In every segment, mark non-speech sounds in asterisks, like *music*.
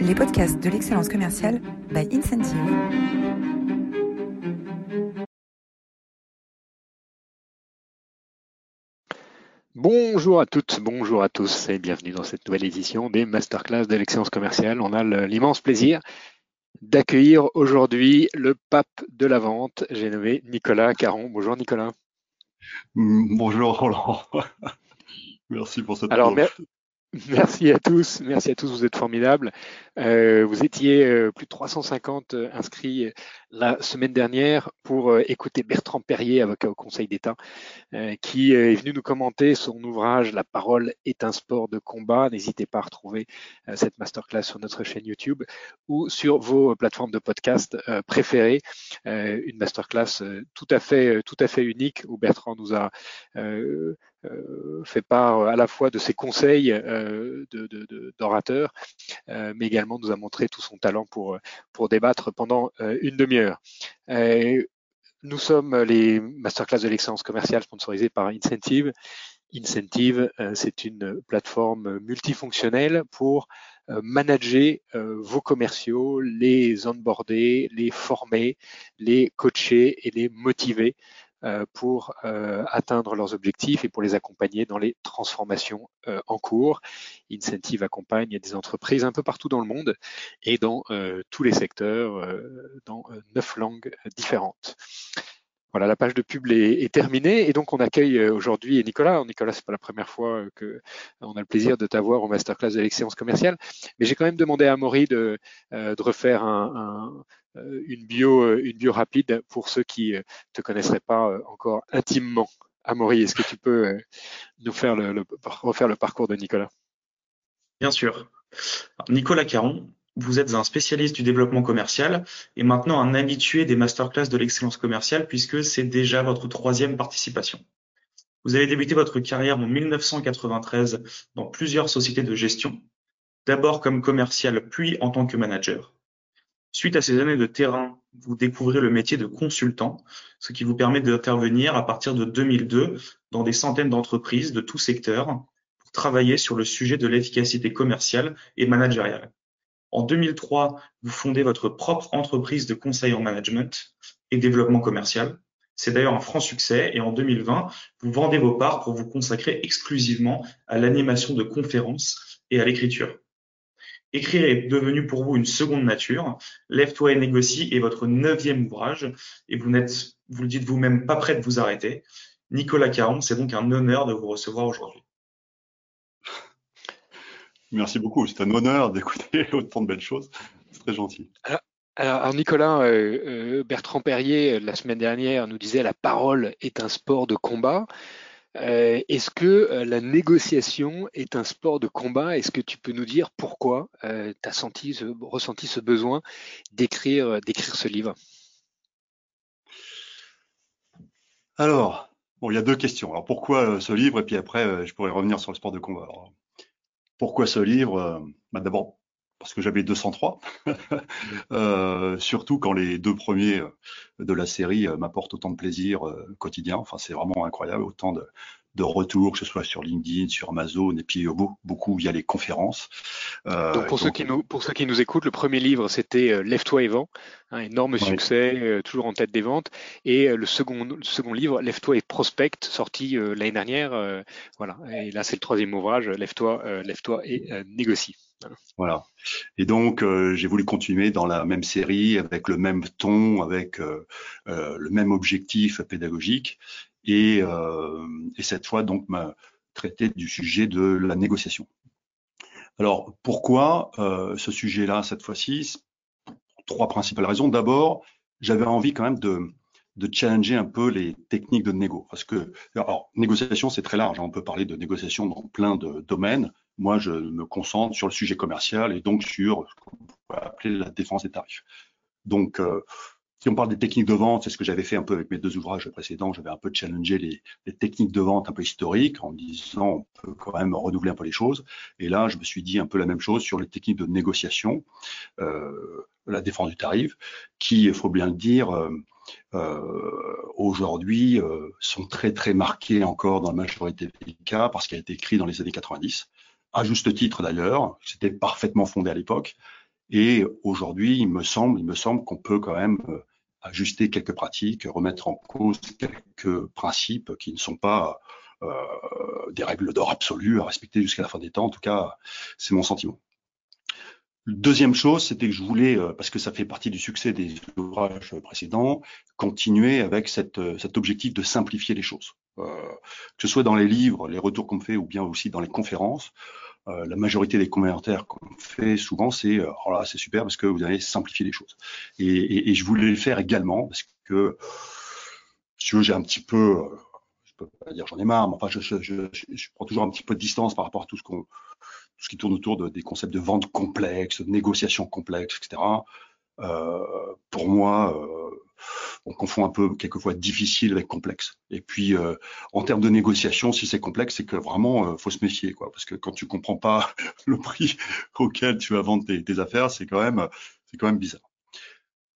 les podcasts de l'excellence commerciale by Incentive. Bonjour à toutes, bonjour à tous et bienvenue dans cette nouvelle édition des Masterclass de l'excellence commerciale. On a l'immense plaisir d'accueillir aujourd'hui le pape de la vente, j'ai nommé Nicolas Caron. Bonjour Nicolas. Bonjour Roland. *laughs* Merci pour cette Alors, *laughs* Merci à tous, merci à tous, vous êtes formidables. Euh, vous étiez euh, plus de 350 euh, inscrits la semaine dernière pour écouter Bertrand Perrier, avocat au Conseil d'État, qui est venu nous commenter son ouvrage La parole est un sport de combat. N'hésitez pas à retrouver cette masterclass sur notre chaîne YouTube ou sur vos plateformes de podcast préférées. Une masterclass tout à fait, tout à fait unique où Bertrand nous a euh, fait part à la fois de ses conseils euh, d'orateur, euh, mais également nous a montré tout son talent pour, débattre pendant une demi-heure. nous sommes les masterclass de l'excellence commerciale sponsorisées par Incentive. Incentive, c'est une plateforme multifonctionnelle pour manager vos commerciaux, les onboarder, les former, les coacher et les motiver euh, pour euh, atteindre leurs objectifs et pour les accompagner dans les transformations euh, en cours. Incentive accompagne des entreprises un peu partout dans le monde et dans tous les secteurs, dans neuf langues différentes. Voilà, la page de pub est, terminée et donc on accueille aujourd'hui Nicolas. Nicolas, c'est pas la première fois que on a le plaisir de t'avoir au masterclass de l'excellence commerciale, mais j'ai quand même demandé à Maury de, de refaire un, un, euh, une bio, euh, une bio rapide pour ceux qui euh, te connaisseraient pas encore intimement. Amaury, est-ce que tu peux nous faire le, refaire le parcours de Nicolas? Bien sûr. Nicolas Caron, vous êtes un spécialiste du développement commercial et maintenant un habitué des masterclass de l'excellence commerciale puisque c'est déjà votre troisième participation. Vous avez débuté votre carrière en 1993 dans plusieurs sociétés de gestion, d'abord comme commercial puis en tant que manager. Suite à ces années de terrain, vous découvrez le métier de consultant, ce qui vous permet d'intervenir à partir de 2002 dans des centaines d'entreprises de tous secteurs pour travailler sur le sujet de l'efficacité commerciale et managériale. En 2003, vous fondez votre propre entreprise de conseil en management et développement commercial. C'est d'ailleurs un franc succès et en 2020, vous vendez vos parts pour vous consacrer exclusivement à l'animation de conférences et à l'écriture. Écrire est devenu pour vous une seconde nature. Lève-toi et négocie est votre neuvième ouvrage et vous n'êtes, vous le dites vous-même, pas prêt de vous arrêter. Nicolas Caron, c'est donc un honneur de vous recevoir aujourd'hui. Merci beaucoup. C'est un honneur d'écouter *laughs* autant de belles choses. C'est très gentil. Alors, Nicolas, euh, euh, Bertrand Perrier, la semaine dernière, nous disait la parole est un sport de combat. Euh, est-ce que euh, la négociation est un sport de combat? Est-ce que tu peux nous dire pourquoi euh, tu as senti ressenti ce besoin d'écrire, ce livre? Alors, il y a deux questions. Alors, pourquoi ce livre? Et puis après, je pourrais revenir sur le sport de combat. pourquoi ce livre? Bah, D'abord, parce que j'avais 203, *laughs* euh, surtout quand les deux premiers euh, de la série euh, m'apportent autant de plaisir euh, quotidien. Enfin, c'est vraiment incroyable, autant de, de retours, que ce soit sur LinkedIn, sur Amazon, et puis beaucoup via les conférences. Euh, donc pour ceux qui nous pour ceux qui nous écoutent, le premier livre c'était Lève-toi et vent, un énorme succès, toujours en tête des ventes, et le second le second livre Lève-toi et prospecte, sorti l'année dernière, voilà. Et là c'est le troisième ouvrage, Lève-toi, lève-toi et négocie. Voilà. Et donc, euh, j'ai voulu continuer dans la même série, avec le même ton, avec euh, euh, le même objectif pédagogique, et, et cette fois, donc, m'a traité du sujet de la négociation. Alors, pourquoi ce sujet-là, cette fois-ci? Trois principales raisons. D'abord, j'avais envie quand même de, de challenger un peu les techniques de négo. Parce que, alors, négociation, c'est très large. Hein. On peut parler de négociation dans plein de domaines. Moi, je me concentre sur le sujet commercial et donc sur ce qu'on pourrait appeler la défense des tarifs. Donc, euh, si on parle des techniques de vente, c'est ce que j'avais fait un peu avec mes deux ouvrages précédents. J'avais un peu challengé les, techniques de vente un peu historiques en disant on peut quand même renouveler un peu les choses. Et là, je me suis dit un peu la même chose sur les techniques de négociation, euh, la défense du tarif, qui, il faut bien le dire, euh, euh, aujourd'hui sont très très marquées encore dans la majorité des cas parce qu'elle a été écrit dans les années 90 à juste titre d'ailleurs, c'était parfaitement fondé à l'époque. Et aujourd'hui, il me semble, il me semble qu'on peut quand même ajuster quelques pratiques, remettre en cause quelques principes qui ne sont pas euh, des règles d'or absolues à respecter jusqu'à la fin des temps. En tout cas, c'est mon sentiment. Deuxième chose, c'était que je voulais, euh, parce que ça fait partie du succès des ouvrages précédents, continuer avec cette, euh, cet objectif de simplifier les choses. Euh, que ce soit dans les livres, les retours qu'on fait, ou bien aussi dans les conférences, euh, la majorité des commentaires qu'on fait souvent, c'est euh, oh c'est super parce que vous allez simplifier les choses. Et, je voulais le faire également parce que, si j'ai un petit peu, je peux pas dire j'en ai marre, mais enfin, je, prends toujours un petit peu de distance par rapport à tout ce qui tourne autour de, des concepts de vente complexe, de négociation complexe, etc. Euh, pour moi, euh, on confond un peu quelquefois difficile avec complexe. Et puis, euh, en termes de négociation, si c'est complexe, c'est que vraiment, euh, faut se méfier, quoi. Parce que quand tu comprends pas *laughs* le prix auquel tu vas vendre tes, affaires, c'est quand même, c'est quand même bizarre.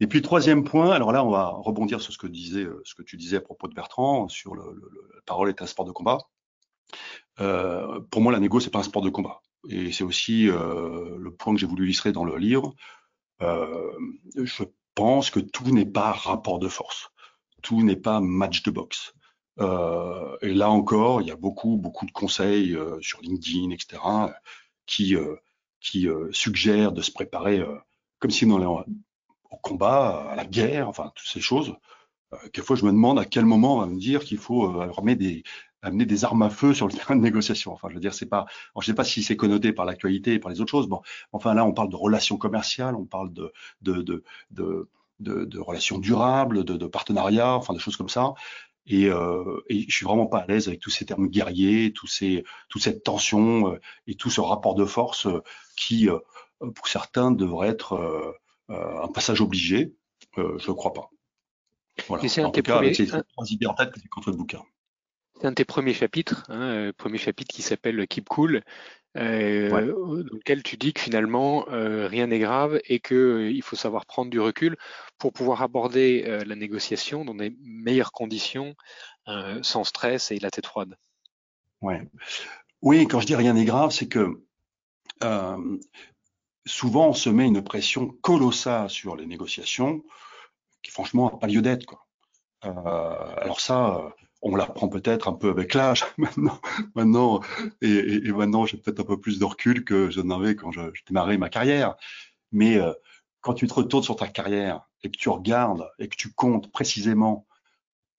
Et puis troisième point, alors là, on va rebondir sur ce que disait, ce que tu disais à propos de Bertrand sur le, le, le parole est un sport de combat. Euh, pour moi, la négo, c'est pas un sport de combat et c'est aussi euh, le point que j'ai voulu illustrer dans le livre, euh, je pense que tout n'est pas rapport de force, tout n'est pas match de boxe. Euh, et là encore, il y a beaucoup, beaucoup de conseils euh, sur LinkedIn, etc., qui, euh, qui suggèrent de se préparer comme si on allait au combat, à la guerre, enfin, toutes ces choses. Quelquefois, je me demande à quel moment on va me dire qu'il faut armer des, amener des armes à feu sur le *laughs* terrain de négociation. Enfin, je veux dire, c'est pas, je sais pas si c'est connoté par l'actualité et par les autres choses. Bon, enfin là, on parle de relations commerciales, on parle de de de de, relations durables, de, partenariats, enfin des choses comme ça. Et, euh, je suis vraiment pas à l'aise avec tous ces termes guerriers, tous ces, toute cette tension euh, et tout ce rapport de force euh, qui, euh, pour certains, devrait être euh, euh, un passage obligé. je ne crois pas. Voilà. En tout cas, avec ces trois idées en tête que j'ai contre le bouquin. C'est un de tes premiers chapitres, hein, euh, premier chapitre qui s'appelle Keep Cool, euh, ouais. dans lequel tu dis que finalement euh, rien n'est grave et que euh, il faut savoir prendre du recul pour pouvoir aborder la négociation dans des meilleures conditions, sans stress et la tête froide. Ouais. Oui, quand je dis rien n'est grave, c'est que souvent on se met une pression colossale sur les négociations qui franchement n'a pas lieu d'être. Quoi. alors ça on l'apprend peut-être un peu avec l'âge *laughs* maintenant, maintenant et, et, et maintenant j'ai peut-être un peu plus de recul que je n'avais quand je, je, démarrais ma carrière. Mais euh, quand tu te retournes sur ta carrière et que tu regardes et que tu comptes précisément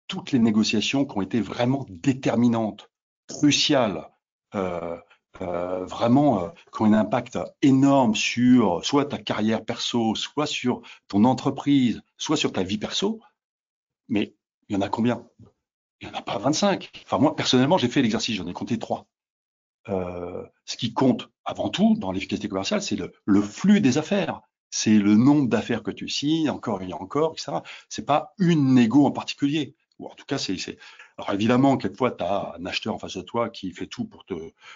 toutes les négociations qui ont été vraiment déterminantes, cruciales, euh, euh, vraiment euh, qui ont un impact énorme sur soit ta carrière perso, soit sur ton entreprise, soit sur ta vie perso, mais il y en a combien? Il n'y en a pas 25. Enfin, moi, personnellement, j'ai fait l'exercice, j'en ai compté trois. Euh, ce qui compte avant tout dans l'efficacité commerciale, c'est le, le, flux des affaires. C'est le nombre d'affaires que tu signes, encore et encore, etc. C'est pas une négo en particulier. En tout cas, c'est. Alors évidemment, quelquefois, tu as un acheteur en face de toi qui fait tout pour te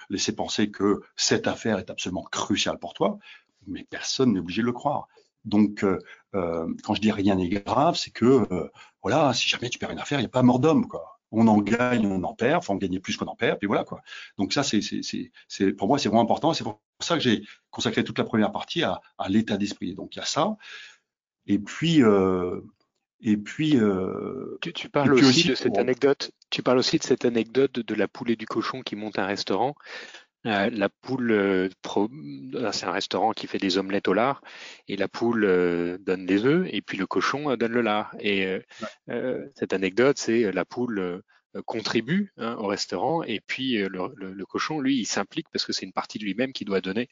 laisser penser que cette affaire est absolument cruciale pour toi, mais personne n'est obligé de le croire. Donc, euh, euh, quand je dis rien n'est grave, c'est que euh, voilà, si jamais tu perds une affaire, il n'y a pas mort d'homme, quoi. On en gagne, on en perd, faut en gagner plus qu'on en perd, puis voilà quoi. Donc ça, c'est, c'est, pour moi, c'est vraiment important. C'est pour ça que j'ai consacré toute la première partie à, à l'état d'esprit. Donc il y a ça. Et puis, euh, et puis. Euh, tu, tu parles aussi, aussi, de cette anecdote. Tu parles aussi de cette anecdote de la poule et du cochon qui montent un restaurant. Euh, la poule, euh, c'est un restaurant qui fait des omelettes au lard, et la poule euh, donne des œufs, et puis le cochon donne le lard. Et ouais. cette anecdote, c'est la poule contribue hein, au restaurant, et puis le, le, le cochon, lui, il s'implique parce que c'est une partie de lui-même qui doit donner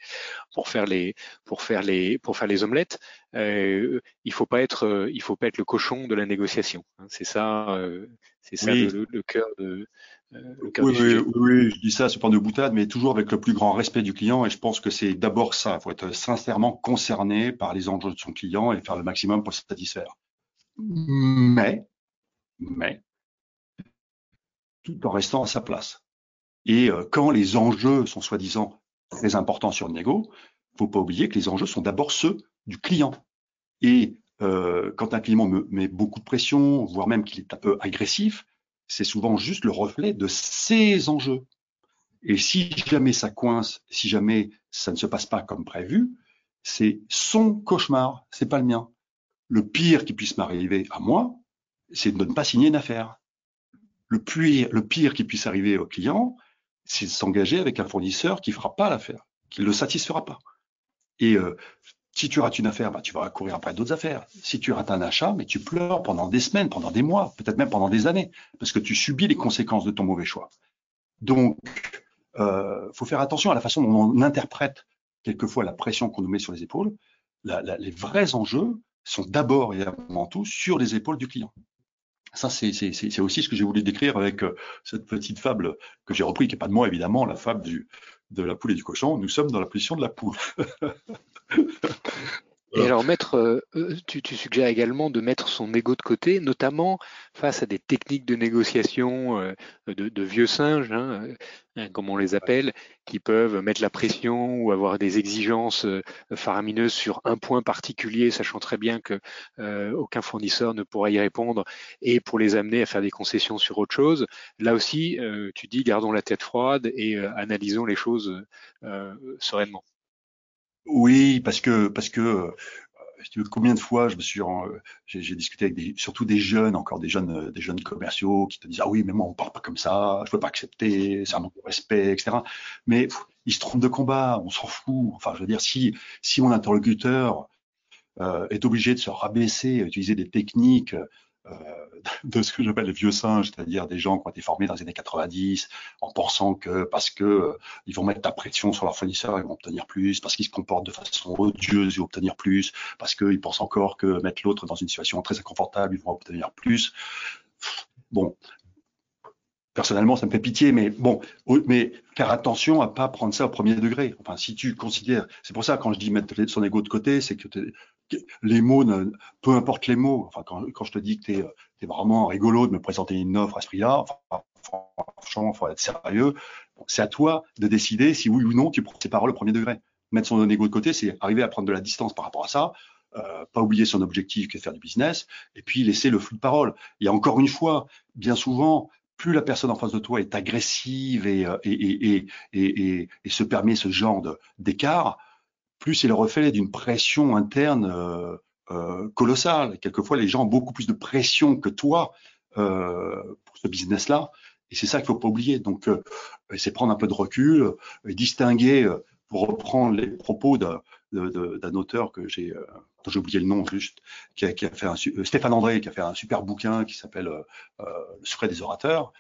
pour faire les, pour faire les, pour faire les omelettes. il faut pas être, il faut pas être le cochon de la négociation. Hein. c'est ça, c'est ça oui. le, le cœur de euh, oui, oui, oui, je dis ça sur point de boutade, mais toujours avec le plus grand respect du client. Et je pense que c'est d'abord ça. Il faut être sincèrement concerné par les enjeux de son client et faire le maximum pour se satisfaire. Mais, mais, tout en restant à sa place. Et euh, quand les enjeux sont soi-disant très importants sur négo, faut pas oublier que les enjeux sont d'abord ceux du client. Et euh, quand un client me met beaucoup de pression, voire même qu'il est un peu agressif, c'est souvent juste le reflet de ces enjeux. Et si jamais ça coince, si jamais ça ne se passe pas comme prévu, c'est son cauchemar, c'est pas le mien. Le pire qui puisse m'arriver à moi, c'est de ne pas signer une affaire. Le pire, qui puisse arriver au client, c'est de s'engager avec un fournisseur qui fera pas l'affaire, qui ne le satisfera pas. Et euh, si tu rates une affaire, bah, tu vas courir après d'autres affaires. Si tu rates un achat, mais tu pleures pendant des semaines, pendant des mois, peut-être même pendant des années, parce que tu subis les conséquences de ton mauvais choix. Donc, euh, faut faire attention à la façon dont on interprète quelquefois la pression qu'on nous met sur les épaules. Les vrais enjeux sont d'abord et avant tout sur les épaules du client. Ça, c'est aussi ce que j'ai voulu décrire avec euh, cette petite fable que j'ai repris, qui n'est pas de moi évidemment, la fable de la poule et du cochon. Nous sommes dans la position de la poule. *laughs* Et alors, mettre, euh, euh, tu, tu, suggères également de mettre son ego de côté, notamment face à des techniques de négociation euh, de, de, vieux singes, hein, comme on les appelle, qui peuvent mettre la pression ou avoir des exigences faramineuses sur un point particulier, sachant très bien que euh, aucun fournisseur ne pourra y répondre, et pour les amener à faire des concessions sur autre chose. Là aussi, euh, tu dis gardons la tête froide et analysons les choses sereinement. Oui, parce que parce que euh, combien de fois je me suis j'ai discuté avec des, surtout des jeunes encore des jeunes des jeunes commerciaux qui te disent ah oui mais moi on parle pas comme ça je peux pas accepter c'est un manque de respect etc mais ils se trompent de combat on s'en fout. Enfin je veux dire si si mon interlocuteur euh, est obligé de se rabaisser utiliser des techniques euh, *laughs* de ce que j'appelle les vieux singes, c'est-à-dire des gens qui ont été formés dans les années 90 en pensant que parce que euh, ils vont mettre la pression sur leur fournisseur, ils vont obtenir plus, parce qu'ils se comportent de façon odieuse, ils vont obtenir plus, parce qu'ils pensent encore que mettre l'autre dans une situation très inconfortable, ils vont obtenir plus. Bon, personnellement, ça me fait pitié, mais bon, mais faire attention à pas prendre ça au premier degré. Enfin, si tu considères, c'est pour ça quand je dis mettre son ego de côté, c'est que les mots, peu importe les mots. Enfin, quand, quand je te dis que tu es, vraiment rigolo de me présenter une offre à ce prix-là, enfin, franchement, faut être sérieux. c'est à toi de décider si oui ou non tu prends ces paroles au premier degré. Mettre son ego de côté, c'est arriver à prendre de la distance par rapport à ça, euh, pas oublier son objectif qui est de faire du business, et puis laisser le flou de parole. Et encore une fois, bien souvent, plus la personne en face de toi est agressive et, et, et, et, et se permet ce genre d'écart, plus le reflet d'une pression interne euh, euh, colossale. Quelquefois, les gens ont beaucoup plus de pression que toi euh, pour ce business-là. Et c'est ça qu'il faut pas oublier. Donc, euh, c'est prendre un peu de recul, et distinguer, euh, pour reprendre les propos d'un auteur que j'ai, dont j'ai oublié le nom juste, qui a, fait un, Stéphane André, qui a fait un super bouquin qui s'appelle Le secret des orateurs.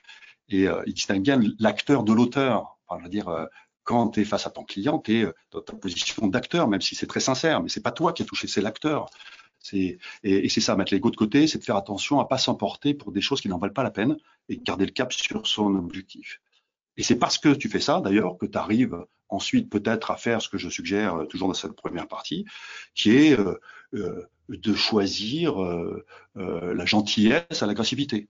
Et il distingue bien l'acteur de l'auteur. Enfin, je veux dire, quand tu es face à ton client, tu es euh, dans ta position d'acteur, même si c'est très sincère, mais c'est pas toi qui as touché, c'est l'acteur. Et, c'est ça, mettre l'ego de côté, c'est de faire attention à pas s'emporter pour des choses qui n'en valent pas la peine et garder le cap sur son objectif. Et c'est parce que tu fais ça, d'ailleurs, que tu arrives ensuite peut-être à faire ce que je suggère euh, toujours dans cette première partie, qui est euh, euh, de choisir la gentillesse à l'agressivité,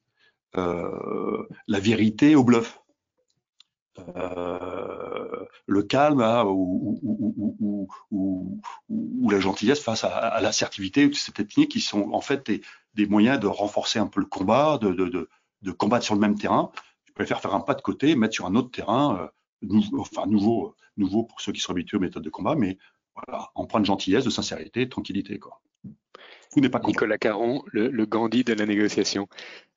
la vérité au bluff. Euh, le calme ou, ou, ou, ou, la gentillesse face à, l'assertivité, ces techniques qui sont en fait des, moyens de renforcer un peu le combat, de, de, de, combattre sur le même terrain. Je préfère faire un pas de côté, mettre sur un autre terrain, euh, enfin nouveau, nouveau pour ceux qui sont habitués aux méthodes de combat, mais voilà, empreinte de gentillesse, de sincérité, de tranquillité. Quoi. pas Nicolas Caron, le, le, Gandhi de la négociation.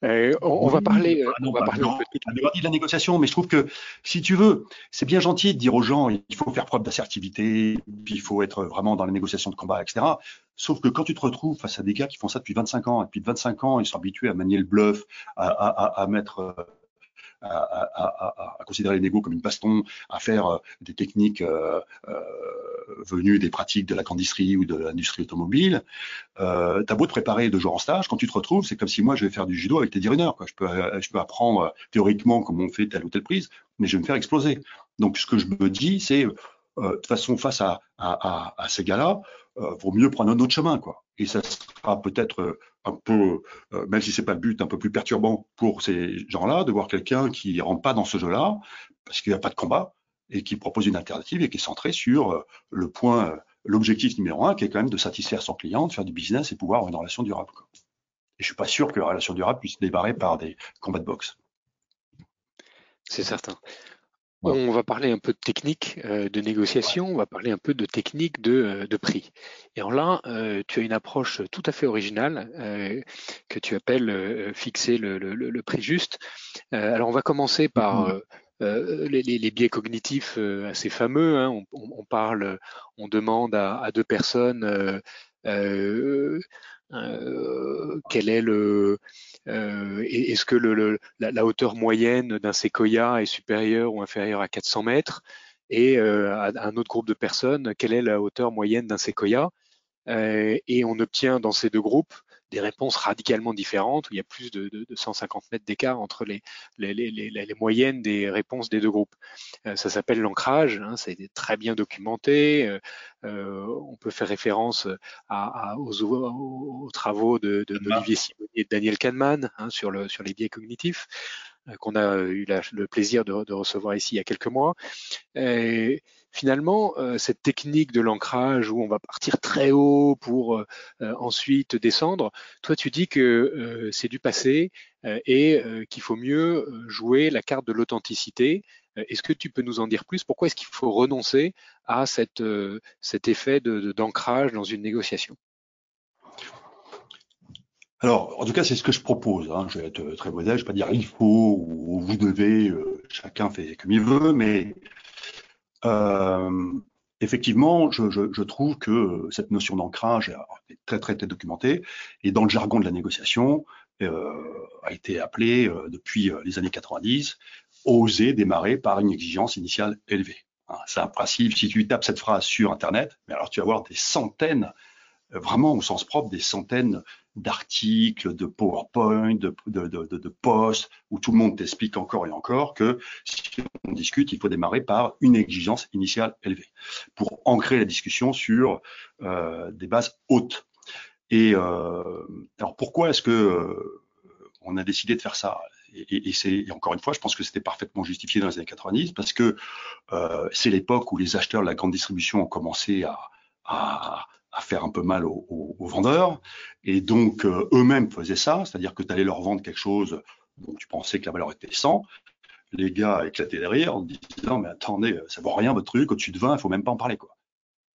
Euh, on, on, va parler. Ah non, on va parler non, le Gandhi de la négociation, mais je trouve que si tu veux, c'est bien gentil de dire aux gens il faut faire preuve d'assertivité, puis il faut être vraiment dans la négociation de combat, etc. Sauf que quand tu te retrouves face à des gars qui font ça depuis 25 ans, et depuis 25 ans, ils sont habitués à manier le bluff, à, à, à mettre à, à, à, considérer les négos comme une baston, à faire euh, des techniques euh, euh, venues des pratiques de la grande industrie ou de l'industrie automobile. Euh, T'as beau te préparer deux jours en stage, quand tu te retrouves, c'est comme si moi je vais faire du judo avec tes runner. Quoi. Je peux, je peux apprendre théoriquement comment on fait telle ou telle prise, mais je vais me faire exploser. Donc ce que je me dis, c'est euh, de toute façon face à, à, ces gars-là, euh, vaut mieux prendre un autre chemin, quoi. Et ça sera peut-être euh, un peu, euh, même si c'est pas le but, un peu plus perturbant pour ces gens-là de voir quelqu'un qui rentre pas dans ce jeu-là parce qu'il n'y a pas de combat et qui propose une alternative et qui est centré sur euh, le point, l'objectif numéro un, qui est quand même de satisfaire son client, de faire du business et pouvoir avoir une relation durable. Et je suis pas sûr que la relation durable puisse débarrer par des combats de boxe. C'est certain. On va parler un peu de technique euh, de négociation, on va parler un peu de technique de, euh, de prix. Et en là, euh, tu as une approche tout à fait originale que tu appelles fixer le, le, le, prix juste. alors on va commencer par mm-hmm. les, les, biais cognitifs assez fameux. Hein. On, on, parle, on demande à, à deux personnes quel est le euh, Est-ce que le, la, hauteur moyenne d'un séquoia est supérieure ou inférieure à 400 mètres? Et euh, à un autre groupe de personnes, quelle est la hauteur moyenne d'un séquoia euh, Et on obtient dans ces deux groupes des réponses radicalement différentes, où il y a plus de, de, de 150 mètres d'écart entre les, les, les, les, moyennes des réponses des deux groupes. Euh, ça s'appelle l'ancrage, hein, ça a été très bien documenté. Euh, euh on peut faire référence à, à, aux, aux, travaux de, d'Olivier Simoni et de Daniel Kahneman hein, sur, le, sur les biais cognitifs qu'on a eu le plaisir de, recevoir ici il y a quelques mois. Et, finalement, euh, cette technique de l'ancrage où on va partir très haut pour euh, euh, ensuite descendre, toi tu dis que c'est du passé et qu'il faut mieux jouer la carte de l'authenticité. Est-ce que tu peux nous en dire plus? Pourquoi est-ce qu'il faut renoncer à cet effet d'ancrage dans une négociation? Alors, en tout cas, c'est ce que je propose. Hein. Je vais être très modeste, je ne vais pas dire il faut ou vous devez, chacun fait comme il veut, mais euh, effectivement, je, trouve que cette notion d'ancrage est très, très, très documentée et dans le jargon de la négociation euh, a été appelée euh, depuis euh, les années 90 oser démarrer par une exigence initiale élevée. Hein, c'est un principe. Si tu tapes cette phrase sur Internet, mais alors tu vas avoir des centaines, vraiment au sens propre, des centaines d'articles, de PowerPoint, de, de, de, posts, où tout le monde t'explique encore et encore que si on discute, il faut démarrer par une exigence initiale élevée pour ancrer la discussion sur euh, des bases hautes. Et euh, alors pourquoi est-ce que euh, on a décidé de faire ça? Et, c'est encore une fois, je pense que c'était parfaitement justifié dans les années 90 parce que c'est l'époque où les acheteurs de la grande distribution ont commencé à, à faire un peu mal aux, vendeurs. Et donc, euh, eux-mêmes faisaient ça, c'est-à-dire que tu allais leur vendre quelque chose dont tu pensais que la valeur était 100. Les gars éclataient derrière en disant, mais attendez, ça vaut rien votre truc, au-dessus de 20, il faut même pas en parler. quoi.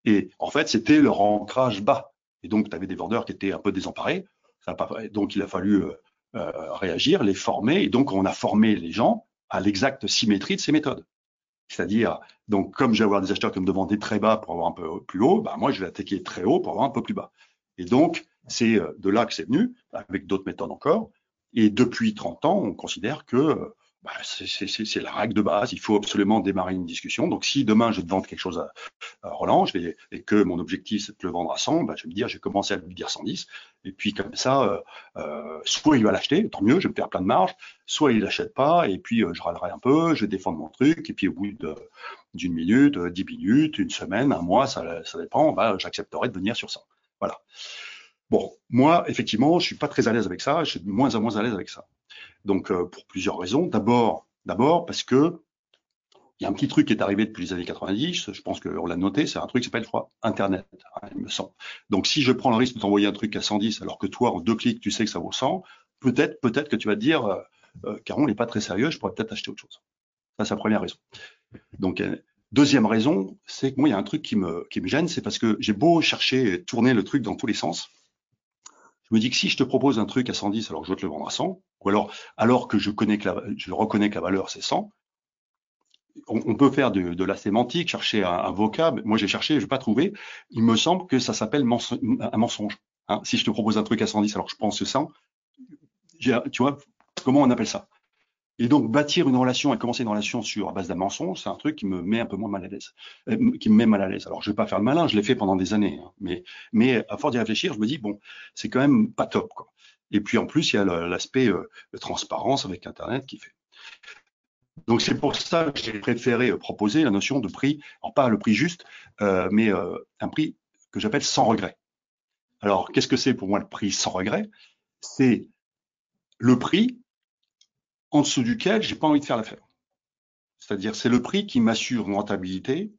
Et en fait, c'était leur ancrage bas. Et donc, tu avais des vendeurs qui étaient un peu désemparés. Ça pas, donc, il a fallu euh, euh, réagir, les former. Et donc, on a formé les gens à l'exacte symétrie de ces méthodes. C'est-à-dire, donc, comme je vais avoir des acheteurs qui me demandaient très bas pour avoir un peu plus haut, bah, moi, je vais attaquer très haut pour avoir un peu plus bas. Et donc, c'est euh, de là que c'est venu, avec d'autres méthodes encore. Et depuis 30 ans, on considère que euh, bah, c'est la règle de base. Il faut absolument démarrer une discussion. Donc, si demain je te vends quelque chose à, Roland, et que mon objectif c'est de le vendre à 100, bah, je vais me dire, j'ai commencé à lui dire 110. Et puis comme ça, euh, euh, soit il va l'acheter, tant mieux, je vais me faire plein de marge. Soit il l'achète pas, et puis euh, je râlerai un peu, je vais défendre mon truc. Et puis au bout d'une minute, dix minutes, une semaine, un mois, ça, dépend. Bah, j'accepterai de venir sur ça. Voilà. Bon, moi, effectivement, je suis pas très à l'aise avec ça. Je suis de moins en moins à l'aise avec ça. Donc, euh, pour plusieurs raisons. D'abord, d'abord parce que il y a un petit truc qui est arrivé depuis les années 90, je pense qu'on l'a noté, c'est un truc qui s'appelle, je Internet, hein, il me semble. Donc, si je prends le risque de t'envoyer un truc à 110 alors que toi, en deux clics, tu sais que ça vaut 100, peut-être, peut-être que tu vas te dire, euh, euh, Caron n'est pas très sérieux, je pourrais peut-être acheter autre chose. Ça, c'est la première raison. Donc, euh, deuxième raison, c'est que moi, il y a un truc qui me, qui me gêne, c'est parce que j'ai beau chercher, tourner le truc dans tous les sens, je me dis que si je te propose un truc à 110, alors je veux te le vendre à 100, ou alors, alors que je connais que la, je reconnais que la valeur c'est 100, on, on, peut faire de, de, la sémantique, chercher un, un vocable. Moi, j'ai cherché, je n'ai pas trouvé. Il me semble que ça s'appelle un mensonge. Hein. Si je te propose un truc à 110, alors je pense que 100, tu vois, comment on appelle ça? Et donc, bâtir une relation et commencer une relation sur base d'un mensonge, c'est un truc qui me met un peu moins mal à l'aise, euh, qui me met mal à l'aise. Alors, je vais pas faire le malin, je l'ai fait pendant des années, hein, mais, mais à force d'y réfléchir, je me dis bon, c'est quand même pas top, quoi. Et puis en plus, il y a l'aspect euh, transparence avec Internet qui fait. Donc c'est pour ça que j'ai préféré euh, proposer la notion de prix, alors pas le prix juste, euh, mais un prix que j'appelle sans regret. Alors qu'est-ce que c'est pour moi le prix sans regret? C'est le prix en dessous duquel j'ai pas envie de faire l'affaire. C'est-à-dire, c'est le prix qui m'assure une rentabilité,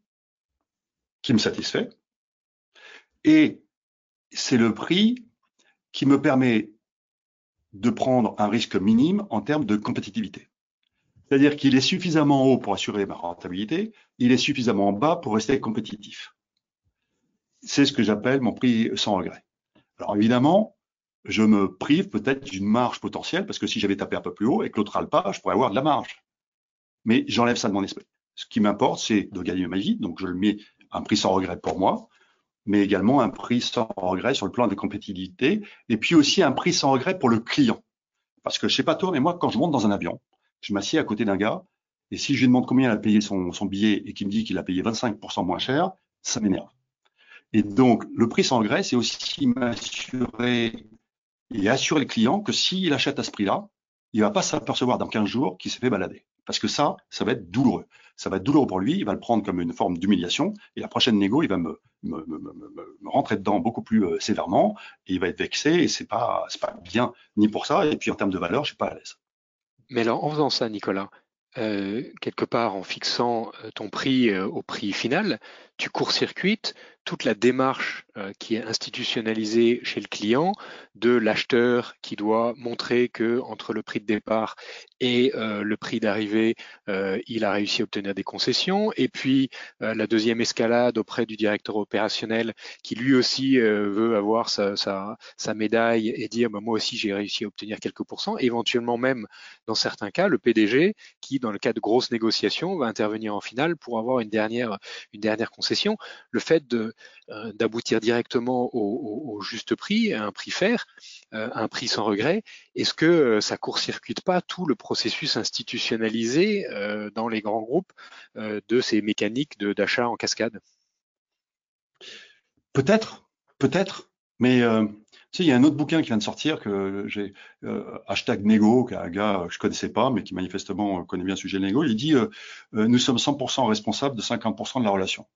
qui me satisfait, et c'est le prix qui me permet de prendre un risque minime en termes de compétitivité. C'est-à-dire qu'il est suffisamment haut pour assurer ma rentabilité, il est suffisamment bas pour rester compétitif. C'est ce que j'appelle mon prix sans regret. Alors évidemment, je me prive peut-être d'une marge potentielle, parce que si j'avais tapé un peu plus haut et que l'autre a le pas, je pourrais avoir de la marge. Mais j'enlève ça de mon esprit. Ce qui m'importe, c'est de gagner ma vie, donc je le mets un prix sans regret pour moi, mais également un prix sans regret sur le plan de compétitivité, et puis aussi un prix sans regret pour le client. Parce que je sais pas toi, mais moi, quand je monte dans un avion, je m'assieds à côté d'un gars, et si je lui demande combien il a payé son, billet et qu'il me dit qu'il a payé 25% moins cher, ça m'énerve. Et donc, le prix sans regret, c'est aussi m'assurer et assurer le client que s'il achète à ce prix-là, il va pas s'apercevoir dans 15 jours qu'il s'est fait balader. Parce que ça, ça va être douloureux. Ça va être douloureux pour lui, il va le prendre comme une forme d'humiliation, et la prochaine négo, il va me, rentrer dedans beaucoup plus euh, sévèrement, et il va être vexé, et c'est pas, pas bien ni pour ça, et puis en termes de valeur, je suis pas à l'aise. Mais alors, en faisant ça, Nicolas, euh, quelque part en fixant euh, ton prix au prix final, tu court-circuites toute la démarche euh, qui est institutionnalisée chez le client de l'acheteur qui doit montrer que entre le prix de départ et euh, le prix d'arrivée, euh, il a réussi à obtenir des concessions. Et puis la deuxième escalade auprès du directeur opérationnel qui lui aussi veut avoir sa, médaille et dire bah, moi aussi j'ai réussi à obtenir quelques pourcents. éventuellement même dans certains cas le PDG qui dans le cas de grosses négociations va intervenir en finale pour avoir une dernière une dernière concession. Le fait de d'aboutir directement au, juste prix, à un prix fair, euh, un prix sans regret. Est-ce que euh, ça court-circuite pas tout le processus institutionnalisé dans les grands groupes de ces mécaniques d'achat en cascade? Peut-être, peut-être, mais il y a un autre bouquin qui vient de sortir que j'ai hashtag Nego, gars que je connaissais pas, mais qui manifestement connaît bien le sujet de Nego. Il dit nous sommes 100% responsables de 50% de la relation.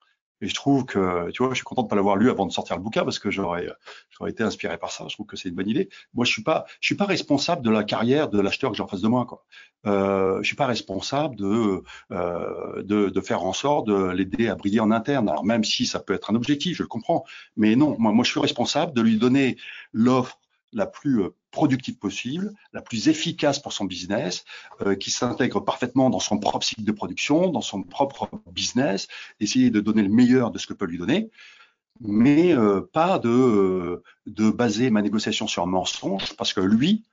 Et je trouve que, tu vois, je suis content de pas l'avoir lu avant de sortir le bouquin parce que j'aurais, j'aurais été inspiré par ça. Je trouve que c'est une bonne idée. Moi, je suis pas, je suis pas responsable de la carrière de l'acheteur que j'ai en face de moi, quoi. Euh, je suis pas responsable de, euh, de, de, faire en sorte de l'aider à briller en interne. Alors même si ça peut être un objectif, je le comprends. Mais non, moi, moi, je suis responsable de lui donner l'offre la plus euh, productive possible, la plus efficace pour son business, euh, qui s'intègre parfaitement dans son propre cycle de production, dans son propre business, essayer de donner le meilleur de ce que peut lui donner, mais euh, pas de, de baser ma négociation sur un mensonge, parce que lui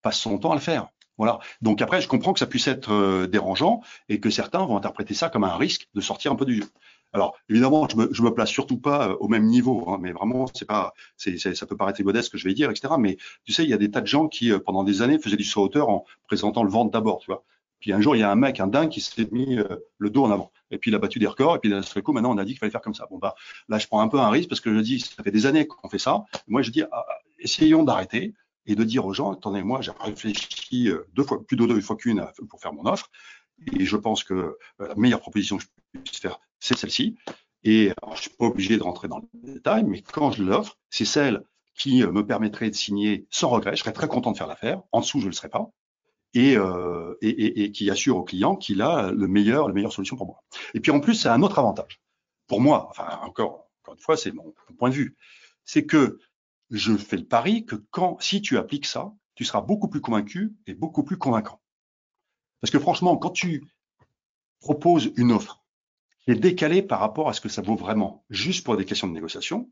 passe son temps à le faire. Voilà. Donc après, je comprends que ça puisse être dérangeant et que certains vont interpréter ça comme un risque de sortir un peu du jeu. Alors évidemment, je me, je me place surtout pas euh, au même niveau, hein, mais vraiment, c'est pas, c'est, ça peut paraître modeste ce que je vais dire, etc. Mais tu sais, il y a des tas de gens qui, euh, pendant des années, faisaient du saut hauteur en présentant le ventre d'abord, tu vois. Puis un jour, il y a un mec, un dingue, qui s'est mis euh, le dos en avant. Et puis il a battu des records. Et puis d'un seul coup, maintenant, on a dit qu'il fallait faire comme ça. Bon bah, là, je prends un peu un risque parce que je dis, ça fait des années qu'on fait ça. Moi, je dis, ah, essayons d'arrêter et de dire aux gens, attendez, moi, j'ai réfléchi deux fois, plus de deux fois qu'une pour faire mon offre. Et je pense que la meilleure proposition que je puisse faire, c'est celle-ci. Et je suis pas obligé de rentrer dans le détail, mais quand je l'offre, c'est celle qui euh, me permettrait de signer sans regret. Je serais très content de faire l'affaire. En dessous, je ne le serais pas. Et, euh, et, et, et, qui assure au client qu'il a le meilleur, la meilleure solution pour moi. Et puis en plus, c'est un autre avantage. Pour moi, enfin encore, encore une fois, c'est mon, mon, point de vue, c'est que je fais le pari que quand, si tu appliques ça, tu seras beaucoup plus convaincu et beaucoup plus convaincant. Parce que franchement, quand tu proposes une offre est décalé par rapport à ce que ça vaut vraiment, juste pour des questions de négociation.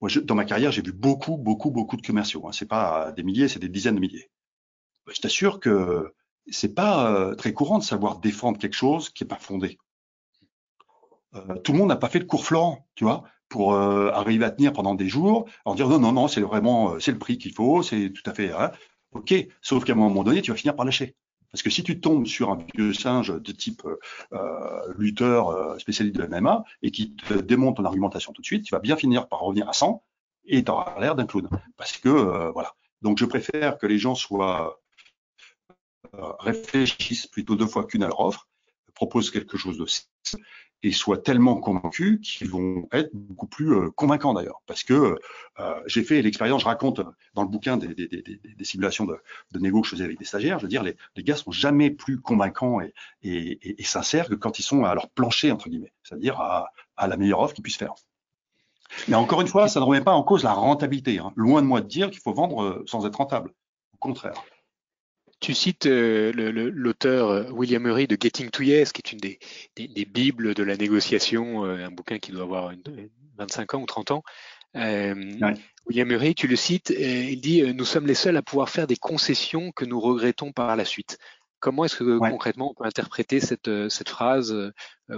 Moi, je, dans ma carrière, j'ai vu beaucoup, beaucoup, beaucoup de commerciaux. Hein. C'est pas des milliers, c'est des dizaines de milliers. Je t'assure que c'est pas euh, très courant de savoir défendre quelque chose qui est pas fondé. Euh, tout le monde n'a pas fait le cours Florent, tu vois, pour euh, arriver à tenir pendant des jours, en dire non, non, non, c'est vraiment, euh, c'est le prix qu'il faut, c'est tout à fait, hein. ok. Sauf qu'à un moment donné, tu vas finir par lâcher. Parce que si tu tombes sur un vieux singe de type euh, lutteur euh, spécialiste de MMA et qui te démonte ton argumentation tout de suite, tu vas bien finir par revenir à 100 et tu auras l'air d'un clown. Parce que euh, voilà. Donc je préfère que les gens soient euh, réfléchissent plutôt deux fois qu'une à leur offre, proposent quelque chose de et soient tellement convaincus qu'ils vont être beaucoup plus euh, convaincants d'ailleurs. Parce que euh, j'ai fait l'expérience, je raconte dans le bouquin des, des, des, des simulations de, de négo que je faisais avec des stagiaires, je veux dire, les, les gars sont jamais plus convaincants et, et, et, sincères que quand ils sont à leur plancher, entre guillemets, c'est-à-dire à, à, la meilleure offre qu'ils puissent faire. Mais encore une fois, ça ne remet pas en cause la rentabilité. Hein. Loin de moi de dire qu'il faut vendre euh, sans être rentable. Au contraire. Tu cites euh, l'auteur euh, William Murray de Getting to Yes, qui est une des, des, bibles de la négociation, euh, un bouquin qui doit avoir 25 ans ou 30 ans. William Murray, tu le cites, il dit Nous sommes les seuls à pouvoir faire des concessions que nous regrettons par la suite. Comment est-ce que concrètement on peut interpréter cette, cette phrase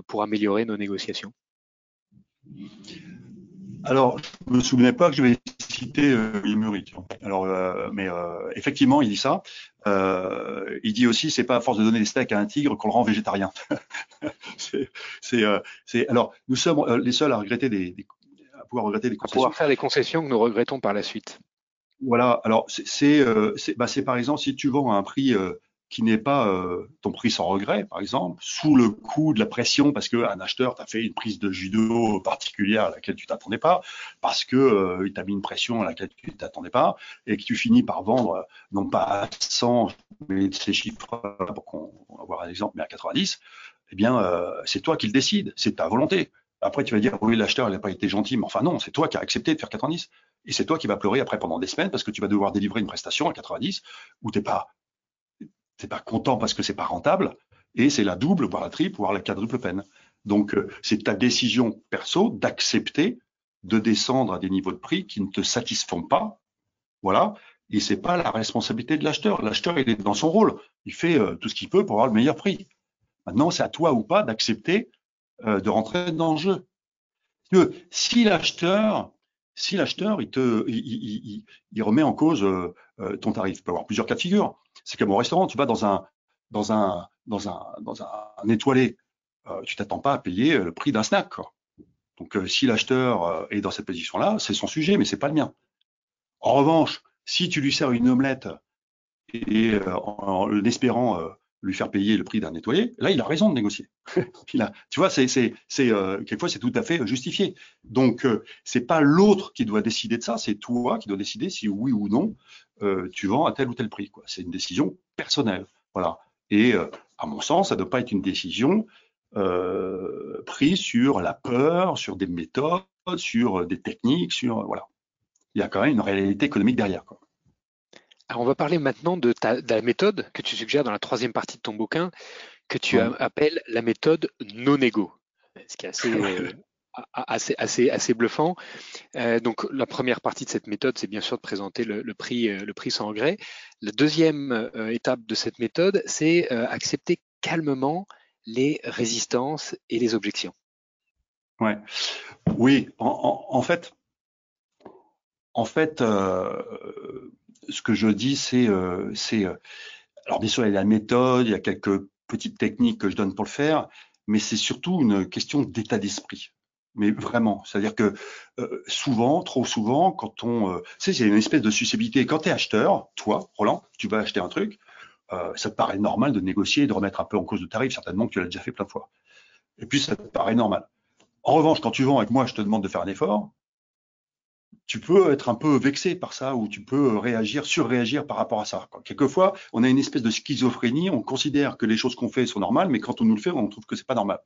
pour améliorer nos négociations? Alors, je me souvenais pas que je vais citer euh, Murray. Alors, euh, mais euh, effectivement, il dit ça. Euh, il dit aussi, c'est pas à force de donner des steaks à un tigre qu'on le rend végétarien. *laughs* c'est, alors, nous sommes les seuls à regretter des, à pouvoir regretter des concessions. pouvoir faire des concessions que nous regrettons par la suite. Voilà. Alors, c'est, bah, c'est par exemple si tu vends à un prix qui n'est pas euh, ton prix sans regret, par exemple, sous le coup de la pression parce qu'un acheteur t'a fait une prise de judo particulière à laquelle tu t'attendais pas, parce que euh, t'a mis une pression à laquelle tu t'attendais pas, et que tu finis par vendre euh, non pas à 100, mais ces chiffres pour qu'on va voir un exemple, mais à 90, eh bien c'est toi qui le décides, c'est ta volonté. Après tu vas dire oui l'acheteur n'a pas été gentil, mais enfin non, c'est toi qui as accepté de faire 90. Et c'est toi qui vas pleurer après pendant des semaines parce que tu vas devoir délivrer une prestation à 90 où t'es pas c'est pas content parce que c'est pas rentable, et c'est la double, voire la triple, voire la quadruple peine. Donc, euh, c'est ta décision perso d'accepter de descendre à des niveaux de prix qui ne te satisfont pas. Voilà. Et c'est pas la responsabilité de l'acheteur. L'acheteur, il est dans son rôle. Il fait euh, tout ce qu'il peut pour avoir le meilleur prix. Maintenant, c'est à toi ou pas d'accepter euh, de rentrer dans le jeu. Que si l'acheteur, si l'acheteur, il te, il, il, remet en cause ton tarif, il peut avoir plusieurs cas de figure c'est comme au restaurant, tu vas dans un dans un dans un dans un, étoilé, euh, tu t'attends pas à payer le prix d'un snack. Quoi. Donc euh, si l'acheteur euh, est dans cette position-là, c'est son sujet, mais c'est pas le mien. En revanche, si tu lui sers une omelette et en, espérant lui faire payer le prix d'un nettoyé, là il a raison de négocier. *laughs* il a, tu vois, c'est c'est c'est quelquefois c'est tout à fait justifié. Donc c'est pas l'autre qui doit décider de ça, c'est toi qui dois décider si oui ou non euh, tu vends à tel ou tel prix. Quoi. C'est une décision personnelle. Voilà. Et euh, à mon sens, ça ne doit pas être une décision euh, prise sur la peur, sur des méthodes, sur des techniques, sur voilà. Il y a quand même une réalité économique derrière. Quoi. Alors on va parler maintenant de, ta, de la méthode que tu suggères dans la troisième partie de ton bouquin, que tu appelles la méthode non-égo. Ce qui est assez, assez, assez, assez bluffant. Euh, donc la première partie de cette méthode, c'est bien sûr de présenter le, prix, euh, le prix sans regret. La deuxième euh, étape de cette méthode, c'est accepter calmement les résistances et les objections. Ouais. Oui, en, fait, en fait, ce que je dis, c'est, c'est, alors bien sûr, il y a la méthode, il y a quelques petites techniques que je donne pour le faire, mais c'est surtout une question d'état d'esprit mais vraiment. C'est-à-dire que euh, souvent, trop souvent, quand on, euh, tu sais, c'est une espèce de susceptibilité. Quand tu es acheteur, toi, Roland, tu vas acheter un truc, euh, ça te paraît normal de négocier, de remettre un peu en cause de tarif, certainement que tu l'as déjà fait plein de fois. Et puis ça te paraît normal. En revanche, quand tu vends avec moi, je te demande de faire un effort tu peux être un peu vexé par ça ou tu peux réagir, surréagir par rapport à ça. Quelquefois, on a une espèce de schizophrénie, on considère que les choses qu'on fait sont normales, mais quand on nous le fait, on trouve que c'est pas normal.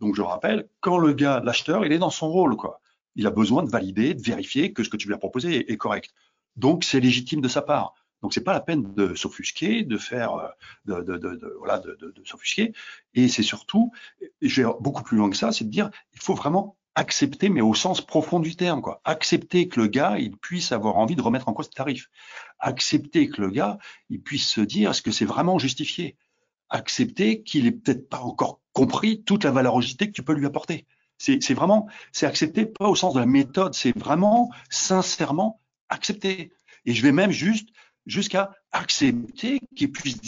Donc je rappelle, quand le gars, l'acheteur, il est dans son rôle, quoi. Il a besoin de valider, de vérifier que ce que tu lui as proposé est, correct. Donc c'est légitime de sa part. Donc c'est pas la peine de s'offusquer, de faire, euh, de, de, de, voilà, de, s'offusquer. Et c'est surtout, je vais beaucoup plus loin que ça, c'est de dire, il faut vraiment accepter, mais au sens profond du terme, quoi. Accepter que le gars, il puisse avoir envie de remettre en cause le tarif. Accepter que le gars, il puisse se dire, est-ce que c'est vraiment justifié? Accepter qu'il ait peut-être pas encore compris toute la valorosité que tu peux lui apporter. C'est vraiment, c'est accepter pas au sens de la méthode, c'est vraiment sincèrement accepter. Et je vais même juste jusqu'à accepter qu'il puisse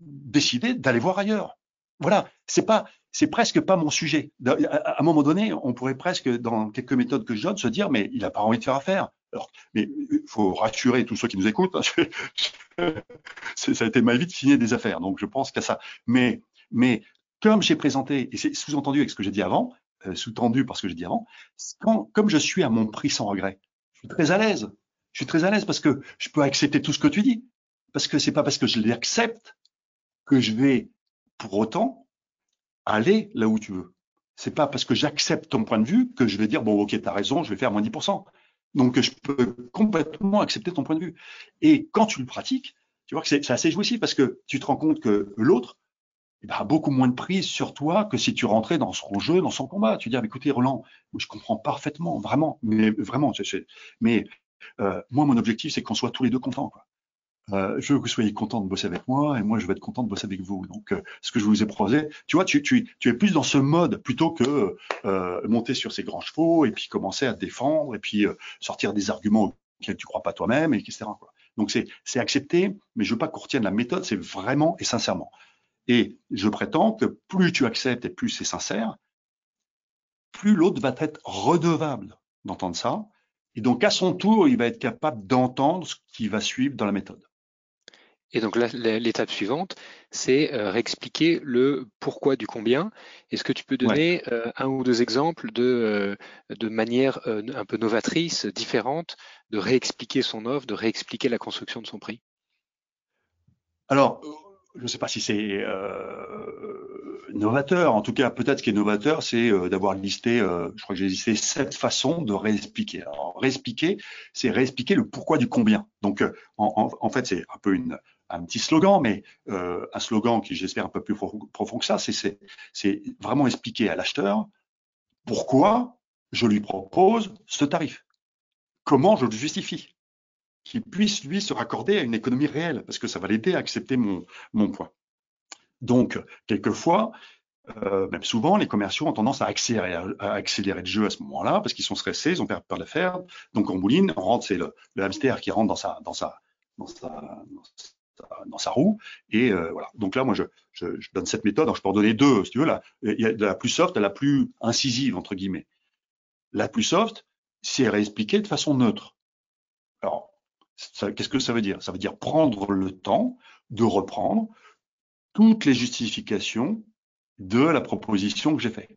décider d'aller voir ailleurs. Voilà, c'est pas, c'est presque pas mon sujet. À un moment donné, on pourrait presque, dans quelques méthodes que je donne, se dire, mais il n'a pas envie de faire affaire. Alors, mais il faut rassurer tous ceux qui nous écoutent. Hein, *laughs* ça a été ma vie de signer des affaires, donc je pense qu'à ça. Mais, mais comme j'ai présenté, et c'est sous-entendu avec ce que j'ai dit avant, euh, sous-tendu par ce que j'ai dit avant, quand, comme je suis à mon prix sans regret, je suis très à l'aise. Je suis très à l'aise parce que je peux accepter tout ce que tu dis. Parce que c'est pas parce que je l'accepte que je vais pour autant aller là où tu veux. C'est pas parce que j'accepte ton point de vue que je vais dire bon ok tu as raison, je vais faire moins 10%. Donc je peux complètement accepter ton point de vue. Et quand tu le pratiques, Tu vois que c'est assez jouissif parce que tu te rends compte que l'autre eh a beaucoup moins de prise sur toi que si tu rentrais dans son jeu, dans son combat. Tu dis, ah, écoutez, Roland, je comprends parfaitement, vraiment, mais vraiment, mais euh, moi, mon objectif, c'est qu'on soit tous les deux contents. Euh, je veux que vous soyez content de bosser avec moi et moi, je vais être content de bosser avec vous. Donc, euh, ce que je vous ai proposé, tu vois, tu, tu, tu es plus dans ce mode plutôt que euh, monter sur ces grands chevaux et puis commencer à défendre et puis sortir des arguments auxquels tu crois pas toi-même, etc. Quoi. Donc, c'est accepté, mais je veux pas qu'on retienne la méthode, c'est vraiment et sincèrement. Et je prétends que plus tu acceptes et plus c'est sincère, plus l'autre va être redevable d'entendre ça. Et donc, à son tour, il va être capable d'entendre ce qui va suivre dans la méthode. Et donc l'étape suivante, c'est euh, réexpliquer le pourquoi du combien. Est-ce que tu peux donner euh, un ou deux exemples de, euh, de manière un peu novatrice, différente, de réexpliquer son offre, de réexpliquer la construction de son prix? Alors, je ne sais pas si c'est novateur. En tout cas, peut-être ce qui est novateur, c'est d'avoir listé, je crois que j'ai listé sept façons de réexpliquer. Alors, réexpliquer, c'est réexpliquer le pourquoi du combien. Donc, en, en, fait, c'est un peu une, un petit slogan, mais un slogan qui, j'espère, un peu plus profond que ça, c'est vraiment expliquer à l'acheteur pourquoi je lui propose ce tarif. Comment je le justifie? Qui puisse, lui, se raccorder à une économie réelle, parce que ça va l'aider à accepter mon, mon point. Donc, quelquefois, euh, même souvent, les commerciaux ont tendance à accélérer, le jeu à ce moment-là, parce qu'ils sont stressés, ils ont peur, de le faire. Donc, on bouline, on rentre, c'est le, hamster qui rentre dans sa, dans sa, sa, roue. Et euh, voilà. Donc là, moi, je, donne cette méthode. je peux en donner deux, si tu veux. Là, la plus soft à la plus incisive, entre guillemets. La plus soft, c'est réexpliquer de façon neutre. Alors, Qu'est-ce que ça veut dire? Ça veut dire prendre le temps de reprendre toutes les justifications de la proposition que j'ai faite.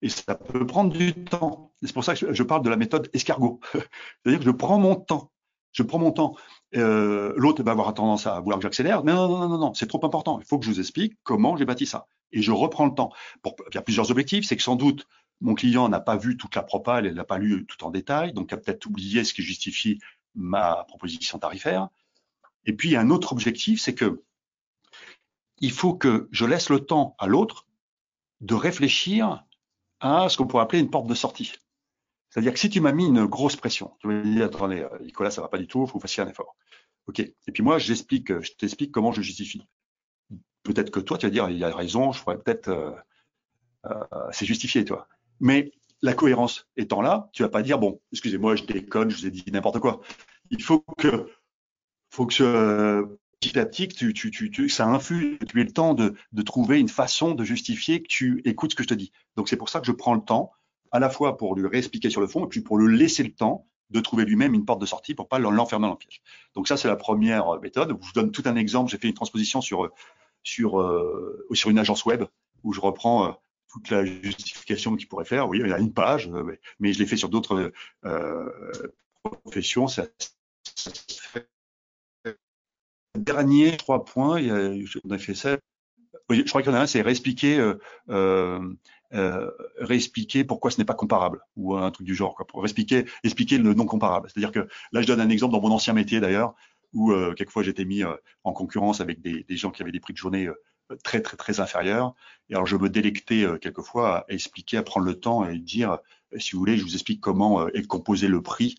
Et ça peut prendre du temps. C'est pour ça que je parle de la méthode escargot. *laughs* C'est-à-dire que je prends mon temps. Je prends mon temps. Euh, L'autre va avoir tendance à vouloir que j'accélère. Mais non, non, non, non, c'est trop important. Il faut que je vous explique comment j'ai bâti ça. Et je reprends le temps. Pour, il y a plusieurs objectifs. C'est que sans doute, mon client n'a pas vu toute la propale, il n'a pas lu tout en détail, donc il a peut-être oublié ce qui justifie ma proposition tarifaire. Et puis, un autre objectif, c'est que il faut que je laisse le temps à l'autre de réfléchir à ce qu'on pourrait appeler une porte de sortie. C'est-à-dire que si tu m'as mis une grosse pression, tu me dis, attendez, euh, Nicolas, ça va pas du tout, il faut que vous fassiez un effort. OK. Et puis moi, j'explique, je t'explique comment je justifie. Peut-être que toi, tu vas dire, il y a raison, je pourrais peut-être, euh, euh, c'est justifié, toi. Mais la cohérence étant là, tu vas pas dire bon, excusez-moi, je déconne, je vous ai dit n'importe quoi. Il faut que, faut que euh, petit à petit, tu, tu, tu, ça infuse, tu aies le temps de, de, trouver une façon de justifier que tu écoutes ce que je te dis. Donc c'est pour ça que je prends le temps, à la fois pour lui réexpliquer sur le fond, et puis pour lui laisser le temps de trouver lui-même une porte de sortie pour pas l'enfermer dans le piège. Donc ça c'est la première méthode. Je vous donne tout un exemple. J'ai fait une transposition sur sur euh, sur une agence web où je reprends euh, toute la justification qu'il pourrait faire. Oui, il y a une page, euh, mais je l'ai fait sur d'autres euh, professions. Ça, Dernier trois points, il y a, on a fait ça. je crois qu'il y en a un, c'est réexpliquer, euh, euh, réexpliquer pourquoi ce n'est pas comparable ou un truc du genre, quoi, pour expliquer, le non comparable. C'est-à-dire que là, je donne un exemple dans mon ancien métier d'ailleurs, où euh, quelquefois j'étais mis en concurrence avec des, des, gens qui avaient des prix de journée très très très inférieur. Et alors je me délectais euh, quelquefois à expliquer, à prendre le temps et dire, euh, si vous voulez, je vous explique comment euh, est composé le prix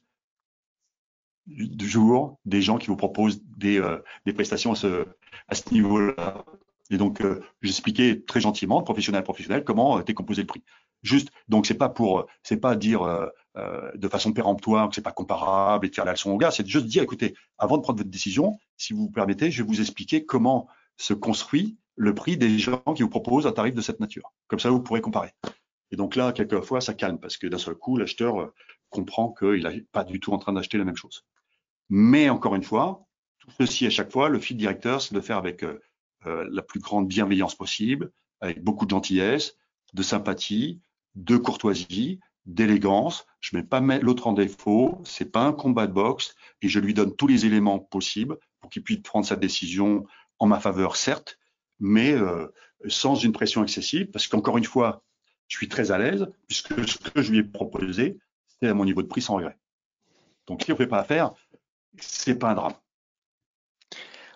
du jour des gens qui vous proposent des, des prestations à ce, à ce niveau-là. Et donc j'expliquais très gentiment, professionnel professionnel, comment était composé le prix. Juste, donc c'est pas pour, c'est pas dire de façon péremptoire que c'est pas comparable et de faire la leçon au gars, c'est juste dire, écoutez, avant de prendre votre décision, si vous vous permettez, je vais vous expliquer comment se construit le prix des gens qui vous proposent un tarif de cette nature. Comme ça, vous pourrez comparer. Et donc là, quelquefois, ça calme parce que d'un seul coup, l'acheteur euh, comprend qu'il n'est pas du tout en train d'acheter la même chose. Mais encore une fois, tout ceci à chaque fois, le fil directeur, c'est de faire avec euh, la plus grande bienveillance possible, avec beaucoup de gentillesse, de sympathie, de courtoisie, d'élégance. Je mets pas l'autre en défaut. C'est pas un combat de boxe et je lui donne tous les éléments possibles pour qu'il puisse prendre sa décision en ma faveur, certes, mais euh, sans une pression excessive, parce qu'encore une fois, je suis très à l'aise, puisque ce que je lui ai proposé, c'était à mon niveau de prix sans regret. Donc, si on ne fait pas affaire, c'est pas un drame.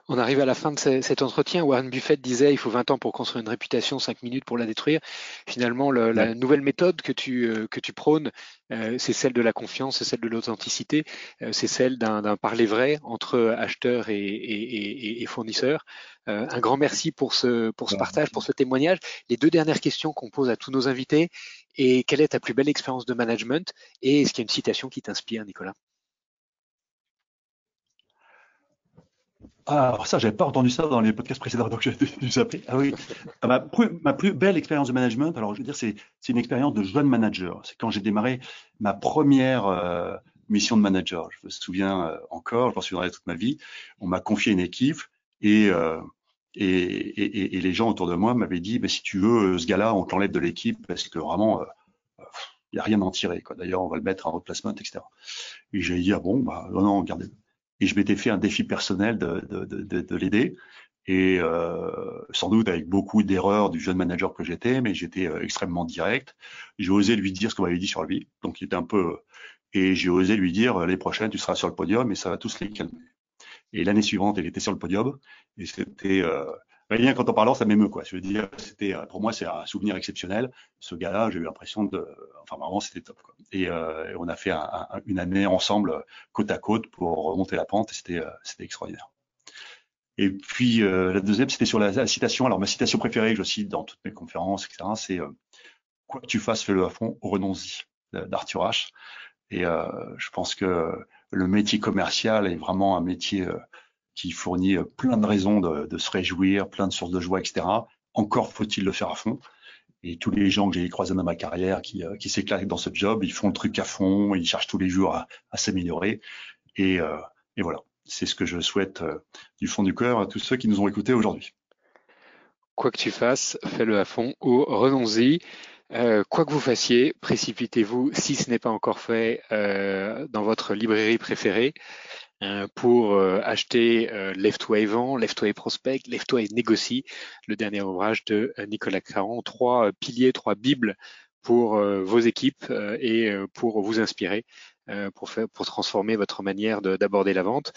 On arrive à la fin de cet entretien. Warren Buffett disait il faut 20 ans pour construire une réputation, 5 minutes pour la détruire. Finalement, la nouvelle méthode que tu, euh, que tu prônes, euh, c'est celle de la confiance, c'est celle de l'authenticité, euh, c'est celle d'un parler vrai entre acheteurs et, et, et, fournisseurs. un grand merci pour ce, pour ce partage, pour ce témoignage. Les deux dernières questions qu'on pose à tous nos invités et quelle est ta plus belle expérience de management? Et est-ce qu'il y a une citation qui t'inspire, Nicolas? Ah, alors ça, j'avais pas entendu ça dans les podcasts précédents, donc j'ai *laughs* dû s'appeler. Ah oui, ah, ma, plus belle expérience de management, alors je veux dire, c'est une expérience de jeune manager. C'est quand j'ai démarré ma première euh, mission de manager. Je me souviens euh, encore, je m'en souviendrai toute ma vie. On m'a confié une équipe et, euh, et, et, et, les gens autour de moi m'avaient dit, mais si tu veux, ce gars-là, on t'enlève de l'équipe parce que vraiment, il n'y a rien à en tirer. D'ailleurs, on va le mettre en replacement, etc. Et j'ai dit, ah bon, bah non, non, gardez-le et je m'étais fait un défi personnel de, de, de, de l'aider. Et euh, sans doute avec beaucoup d'erreurs du jeune manager que j'étais, mais j'étais euh, extrêmement direct. J'ai osé lui dire ce qu'on m'avait dit sur lui, donc il était un peu. Et j'ai osé lui dire l'année prochaine tu seras sur le podium et ça va tous les calmer. Et l'année suivante, il était sur le podium et c'était euh, rien quand on parle, ça m'émeut quoi. Je veux dire, c'était euh, pour moi c'est un souvenir exceptionnel. Ce gars-là, j'ai eu l'impression de, enfin vraiment c'était top quoi. Et, euh, on a fait un, une année ensemble côte à côte pour remonter la pente c'était euh, c'était extraordinaire. Et puis euh, la deuxième, c'était sur la, citation. Alors ma citation préférée que je cite dans toutes mes conférences, etc. C'est quoi que tu fasses, fais-le à fond, renonce-y d'Arthur H. Et je pense que le métier commercial est vraiment un métier qui fournit euh, plein de raisons de, se réjouir, plein de sources de joie, etc. Encore faut-il le faire à fond. Et tous les gens que j'ai croisés dans ma carrière qui, euh, s'éclatent dans ce job, ils font le truc à fond, ils cherchent tous les jours à, s'améliorer. Et, euh, et, voilà, c'est ce que je souhaite du fond du cœur à tous ceux qui nous ont écoutés aujourd'hui. Quoi que tu fasses, fais-le à fond ou renonce-y. quoi que vous fassiez, précipitez-vous si ce n'est pas encore fait dans votre librairie préférée. Euh, pour euh, acheter euh, Left Way Vent, Left Way Prospect, Left Way Négocie, le dernier ouvrage de Nicolas Caron. Trois piliers, trois bibles pour vos équipes et pour vous inspirer, pour, faire, pour transformer votre manière d'aborder la vente.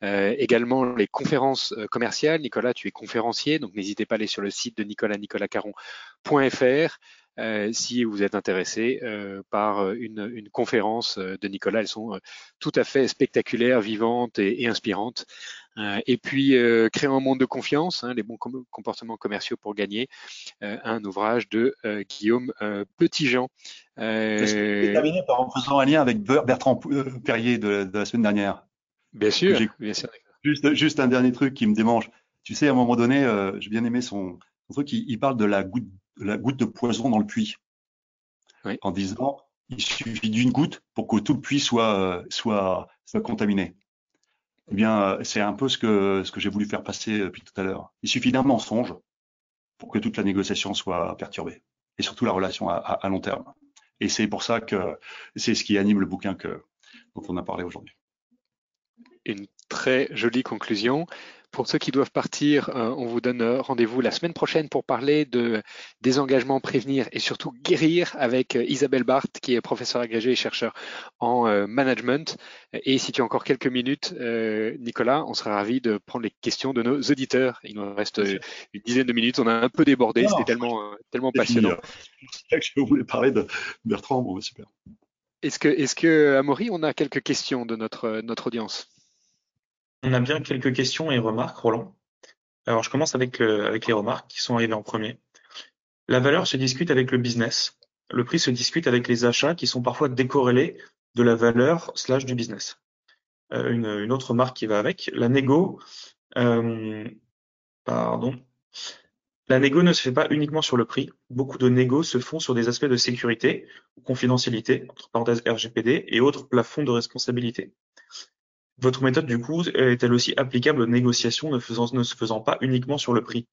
également les conférences commerciales. Nicolas, tu es conférencier, donc n'hésitez pas à aller sur le site de nicolasnicolascaron.fr. Euh, si vous êtes intéressé euh, par euh, une, conférence de Nicolas. Elles sont tout à fait spectaculaires, vivantes et, inspirantes. et puis, créer un monde de confiance, hein, les bons comportements commerciaux pour gagner, un ouvrage de Guillaume Petitjean. Euh, terminé par en faisant un lien avec Bertrand Perrier de, la semaine dernière? Bien sûr, bien sûr. Juste, juste un dernier truc qui me démange. Tu sais, à un moment donné, j'ai bien aimé son, son truc, il, il, parle de la goutte la goutte de poison dans le puits. En disant, il suffit d'une goutte pour que tout le puits soit, euh, soit, soit contaminé. Eh bien, euh, c'est un peu ce que, ce que j'ai voulu faire passer depuis tout à l'heure. Il suffit d'un mensonge pour que toute la négociation soit perturbée. Et surtout la relation à, à long terme. Et c'est pour ça que c'est ce qui anime le bouquin que, dont on a parlé aujourd'hui. Une très jolie conclusion. Pour ceux qui doivent partir, euh, on vous donne euh, rendez-vous la semaine prochaine pour parler de désengagement, prévenir et surtout guérir avec euh, Isabelle Barthes, qui est professeure agrégée et chercheur en management. Et si tu as encore quelques minutes, Nicolas, on sera ravi de prendre les questions de nos auditeurs. Il nous reste une dizaine de minutes. On a un peu débordé. C'était tellement, tellement passionnant. C'est que je voulais parler de Bertrand. Bon, super. Est-ce que, est-ce que, Amaury, on a quelques questions de notre, notre audience? On a bien quelques questions et remarques, Roland. Alors, je commence avec, les remarques qui sont arrivées en premier. La valeur se discute avec le business. Le prix se discute avec les achats qui sont parfois décorrélés de la valeur slash du business. Euh, une, autre remarque qui va avec. La négo, euh, pardon. La négo ne se fait pas uniquement sur le prix. Beaucoup de négos se font sur des aspects de sécurité ou confidentialité, entre parenthèses RGPD, et autres plafonds de responsabilité. Votre méthode, du coup, est-elle aussi applicable aux négociations ne, se faisant pas uniquement sur le prix?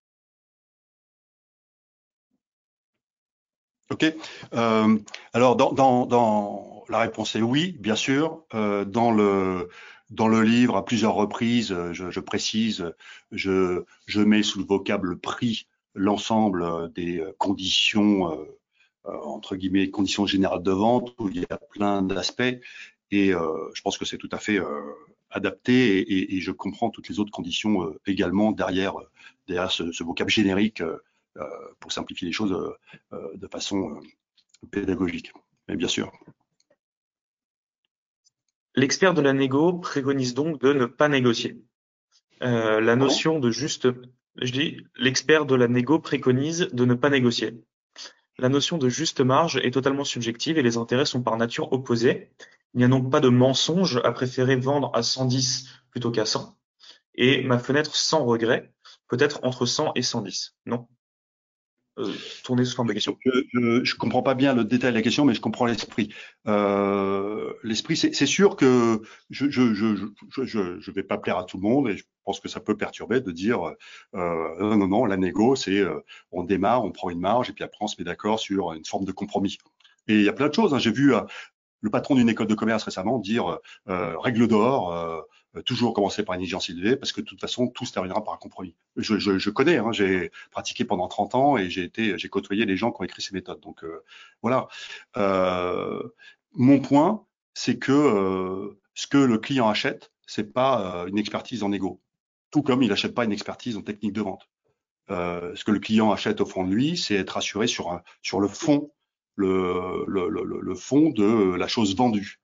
Ok. Euh, alors, dans, la réponse est oui, bien sûr. Euh, dans le livre, à plusieurs reprises, je, précise, je, je mets sous le vocable prix l'ensemble des conditions, euh, entre guillemets, conditions générales de vente, où il y a plein d'aspects Et je pense que c'est tout à fait adapté et, et, je comprends toutes les autres conditions également derrière, derrière ce, ce vocable générique pour simplifier les choses de façon pédagogique. Mais bien sûr. L'expert de la négo préconise donc de ne pas négocier. Euh, la notion de juste, je dis, l'expert de la négo préconise de ne pas négocier. La notion de juste marge est totalement subjective et les intérêts sont par nature opposés. Il n'y a donc pas de mensonge à préférer vendre à 110 plutôt qu'à 100. Et ma fenêtre sans regret peut être entre 100 et 110. Non. Euh, tourner sous forme de question. Je, ne comprends pas bien le détail de la question, mais je comprends l'esprit. Euh, l'esprit, c'est sûr que je je, je, je, je, vais pas plaire à tout le monde et je pense que ça peut perturber de dire euh, non, non, non, la négo, c'est euh, on démarre, on prend une marge et puis après on se met d'accord sur une forme de compromis. Et il y a plein de choses. Hein. J'ai vu le patron d'une école de commerce récemment dire euh, règle d'or, euh, toujours commencer par une exigence élevée parce que de toute façon tout se terminera par un compromis. Je, connais, hein, j'ai pratiqué pendant 30 ans et j'ai été, j'ai côtoyé les gens qui ont écrit ces méthodes. Donc euh, voilà. Mon point, c'est que ce que le client achète, c'est pas une expertise en égo, tout comme il n'achète pas une expertise en technique de vente. ce que le client achète au fond de lui, c'est être assuré sur sur le fond, le, le, le, le fond de la chose vendue.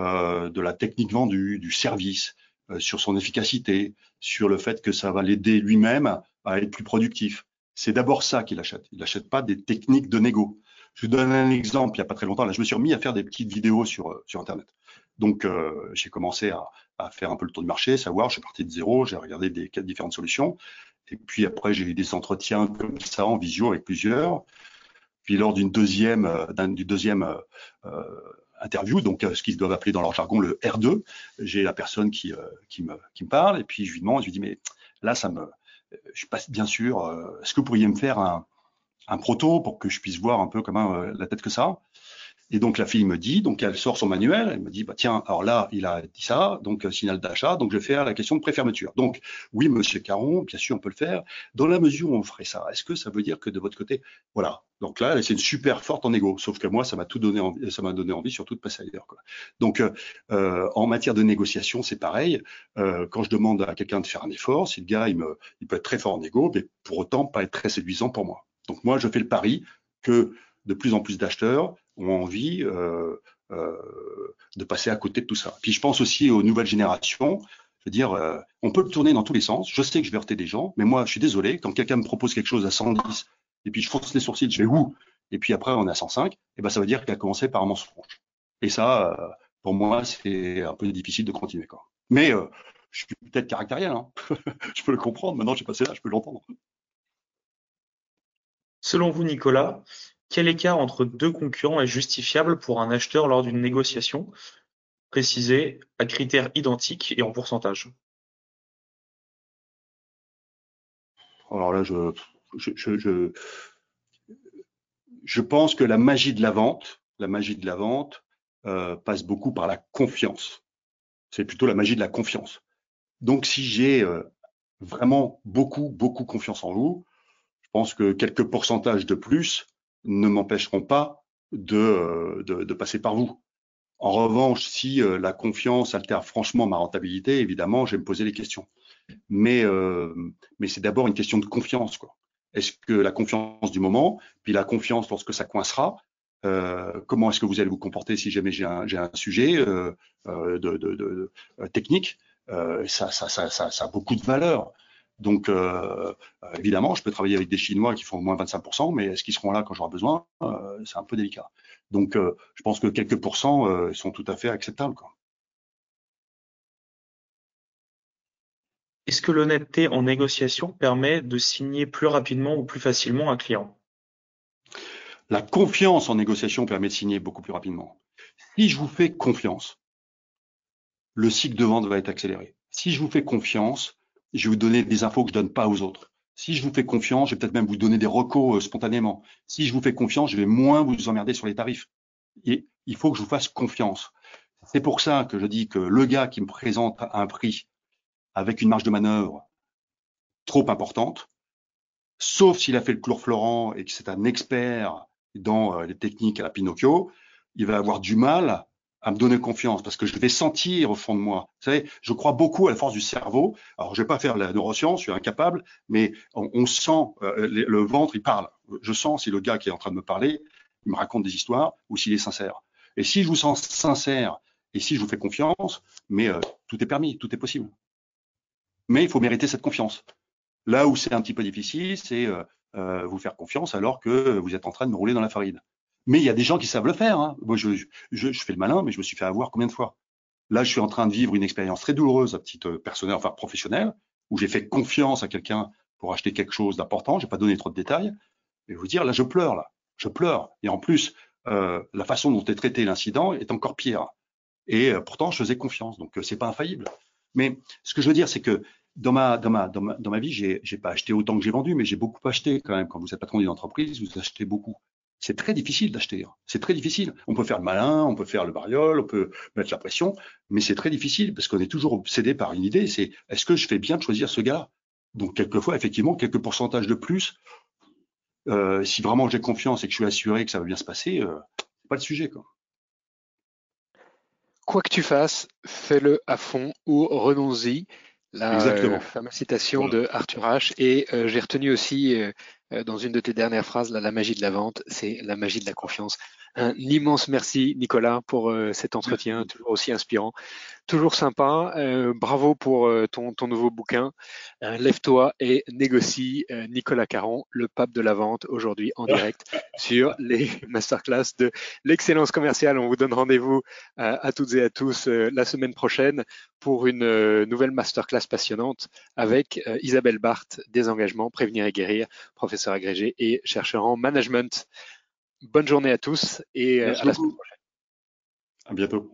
Euh, de la technique vendue, du service, euh, sur son efficacité, sur le fait que ça va l'aider lui-même à être plus productif. C'est d'abord ça qu'il achète. Il n'achète pas des techniques de négo. Je vous donne un exemple. Il n'y a pas très longtemps, là, je me suis remis à faire des petites vidéos sur euh, sur Internet. Donc, euh, j'ai commencé à, à, faire un peu le tour du marché, savoir. Je suis parti de zéro. J'ai regardé des différentes solutions. Et puis après, j'ai eu des entretiens comme ça en visio avec plusieurs. Puis lors d'une deuxième, d'un, du deuxième euh, interview, donc euh, ce qu'ils doivent appeler dans leur jargon le R2. J'ai la personne qui, euh, qui, me, qui me parle et puis je lui demande, je lui dis mais là ça me, je suis pas bien sûr, euh, est-ce que vous pourriez me faire un, un proto pour que je puisse voir un peu comment la tête que ça et donc la fille me dit, donc elle sort son manuel, elle me dit, bah tiens, alors là, il a dit ça, donc signal d'achat, donc je vais faire la question de préfermeture. Donc oui, monsieur Caron, bien sûr, on peut le faire. Dans la mesure où on ferait ça, est-ce que ça veut dire que de votre côté, voilà. Donc là, c'est une super forte en égo, sauf que moi, ça m'a tout donné envie, ça m'a donné envie surtout de passer ailleurs. Quoi. Donc euh, en matière de négociation, c'est pareil. Euh, quand je demande à quelqu'un de faire un effort, si le gars, il me, il peut être très fort en égo, mais pour autant pas être très séduisant pour moi. Donc moi, je fais le pari que de plus en plus d'acheteurs ont envie euh, euh, de passer à côté de tout ça. Puis je pense aussi aux nouvelles générations. Je veux dire, euh, on peut le tourner dans tous les sens. Je sais que je vais heurter des gens, mais moi, je suis désolé. Quand quelqu'un me propose quelque chose à 110 et puis je fonce les sourcils, je vais où Et puis après, on est à 105. Et ben, ça veut dire qu'il a commencé par un mensonge. Et ça, euh, pour moi, c'est un peu difficile de continuer. Quoi. Mais euh, je suis peut-être caractériel. Hein. *laughs* je peux le comprendre. Maintenant, j'ai passé là, je peux l'entendre. Selon vous, Nicolas, quel écart entre deux concurrents est justifiable pour un acheteur lors d'une négociation précisée à critères identiques et en pourcentage? Alors là, je, je, je, pense que la magie de la vente, la magie de la vente euh, passe beaucoup par la confiance. C'est plutôt la magie de la confiance. Donc, si j'ai euh, vraiment beaucoup, beaucoup confiance en vous, je pense que quelques pourcentages de plus ne m'empêcheront pas de, euh, de, de, passer par vous. En revanche, si euh, la confiance altère franchement ma rentabilité, évidemment, je vais me poser des questions. Mais, euh, mais c'est d'abord une question de confiance. Est-ce que la confiance du moment, puis la confiance lorsque ça coincera, euh, comment est-ce que vous allez vous comporter si jamais j'ai un, un, sujet euh, de, de, de, technique ça, ça, ça, ça, a beaucoup de valeur. Donc, euh, évidemment, je peux travailler avec des Chinois qui font au moins 25%, mais est-ce qu'ils seront là quand j'aurai besoin? Euh, C'est un peu délicat. Donc, euh, je pense que quelques pourcents euh, sont tout à fait acceptables. Est-ce que l'honnêteté en négociation permet de signer plus rapidement ou plus facilement un client? La confiance en négociation permet de signer beaucoup plus rapidement. Si je vous fais confiance, le cycle de vente va être accéléré. Si je vous fais confiance, je vais vous donner des infos que je donne pas aux autres. Si je vous fais confiance, je vais peut-être même vous donner des recos euh, spontanément. Si je vous fais confiance, je vais moins vous emmerder sur les tarifs. Et il faut que je vous fasse confiance. C'est pour ça que je dis que le gars qui me présente un prix avec une marge de manœuvre trop importante, sauf s'il a fait le cours Florent et que c'est un expert dans euh, les techniques à la Pinocchio, il va avoir du mal à me donner confiance parce que je vais sentir au fond de moi. Vous savez, je crois beaucoup à la force du cerveau. Alors, je vais pas faire la neuroscience, je suis incapable, mais on, sent euh, le, ventre, il parle. Je sens si le gars qui est en train de me parler, il me raconte des histoires ou s'il est sincère. Et si je vous sens sincère et si je vous fais confiance, mais euh, tout est permis, tout est possible. Mais il faut mériter cette confiance. Là où c'est un petit peu difficile, c'est euh, vous faire confiance alors que vous êtes en train de me rouler dans la farine. Mais il y a des gens qui savent le faire. Hein. Moi, je, je, je, fais le malin, mais je me suis fait avoir combien de fois? Là, je suis en train de vivre une expérience très douloureuse à titre euh, personnel, enfin professionnel, où j'ai fait confiance à quelqu'un pour acheter quelque chose d'important. J'ai pas donné trop de détails. Et vous dire, là, je pleure, là, je pleure. Et en plus, euh, la façon dont est traité l'incident est encore pire. Et euh, pourtant, je faisais confiance. Donc, euh, c'est pas infaillible. Mais ce que je veux dire, c'est que dans ma, dans ma, dans ma, dans ma vie, j'ai, j'ai pas acheté autant que j'ai vendu, mais j'ai beaucoup acheté quand même. Quand vous êtes patron d'une entreprise, vous achetez beaucoup c'est très difficile d'acheter. Hein. C'est très difficile. On peut faire le malin, on peut faire le variole, on peut mettre la pression, mais c'est très difficile parce qu'on est toujours obsédé par une idée. C'est est-ce que je fais bien de choisir ce gars-là? Donc quelquefois, effectivement, quelques pourcentages de plus. Euh, si vraiment j'ai confiance et que je suis assuré que ça va bien se passer, euh, c'est pas le sujet. Quoi. quoi que tu fasses, fais-le à fond ou renonce-y. La euh, fameuse citation de Arthur H. Et euh, j'ai retenu aussi dans une de tes dernières phrases, la magie de la vente, c'est la magie de la confiance. Un immense merci, Nicolas, pour euh, cet entretien, toujours aussi inspirant, toujours sympa. Euh, bravo pour euh, ton, ton, nouveau bouquin. Lève-toi et négocie. Nicolas Caron, le pape de la vente, aujourd'hui en *laughs* direct sur les *laughs* masterclass de l'excellence commerciale. On vous donne rendez-vous à toutes et à tous la semaine prochaine pour une nouvelle masterclass passionnante avec Isabelle Barthes, des engagements, prévenir et guérir, professeur agrégé et chercheur en management. Bonne journée à tous et euh, à la semaine prochaine. À bientôt.